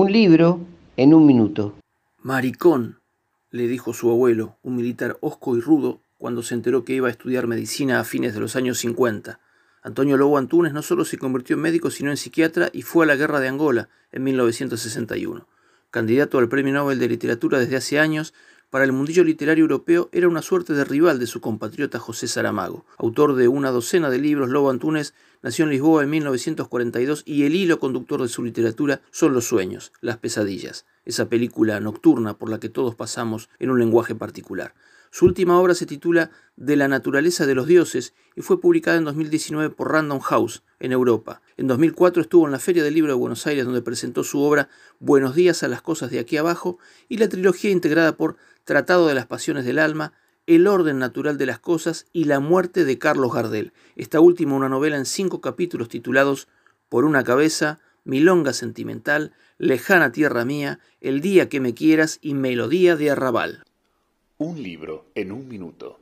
Un libro en un minuto. Maricón, le dijo su abuelo, un militar hosco y rudo, cuando se enteró que iba a estudiar medicina a fines de los años 50. Antonio Lobo Antunes no solo se convirtió en médico, sino en psiquiatra y fue a la guerra de Angola en 1961. Candidato al Premio Nobel de Literatura desde hace años, para el mundillo literario europeo era una suerte de rival de su compatriota José Saramago. Autor de una docena de libros, Lobo Antunes nació en Lisboa en 1942 y el hilo conductor de su literatura son los sueños, las pesadillas, esa película nocturna por la que todos pasamos en un lenguaje particular. Su última obra se titula De la naturaleza de los dioses y fue publicada en 2019 por Random House en Europa. En 2004 estuvo en la Feria del Libro de Buenos Aires donde presentó su obra Buenos días a las cosas de aquí abajo y la trilogía integrada por Tratado de las Pasiones del Alma, El orden natural de las cosas y La muerte de Carlos Gardel. Esta última una novela en cinco capítulos titulados Por una cabeza, Milonga sentimental, Lejana tierra mía, El día que me quieras y Melodía de arrabal. Un libro en un minuto.